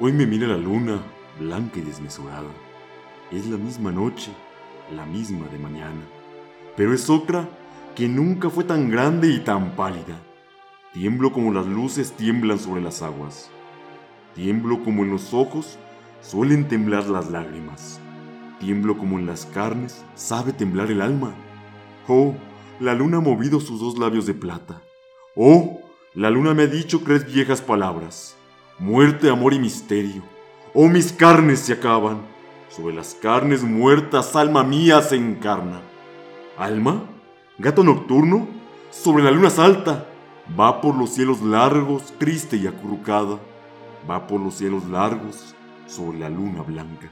Hoy me mira la luna, blanca y desmesurada. Es la misma noche, la misma de mañana. Pero es otra que nunca fue tan grande y tan pálida. Tiemblo como las luces tiemblan sobre las aguas. Tiemblo como en los ojos suelen temblar las lágrimas. Tiemblo como en las carnes sabe temblar el alma. Oh, la luna ha movido sus dos labios de plata. Oh, la luna me ha dicho tres viejas palabras. Muerte, amor y misterio. Oh, mis carnes se acaban. Sobre las carnes muertas, alma mía se encarna. ¿Alma? ¿Gato nocturno? Sobre la luna salta. Va por los cielos largos, triste y acurrucada. Va por los cielos largos, sobre la luna blanca.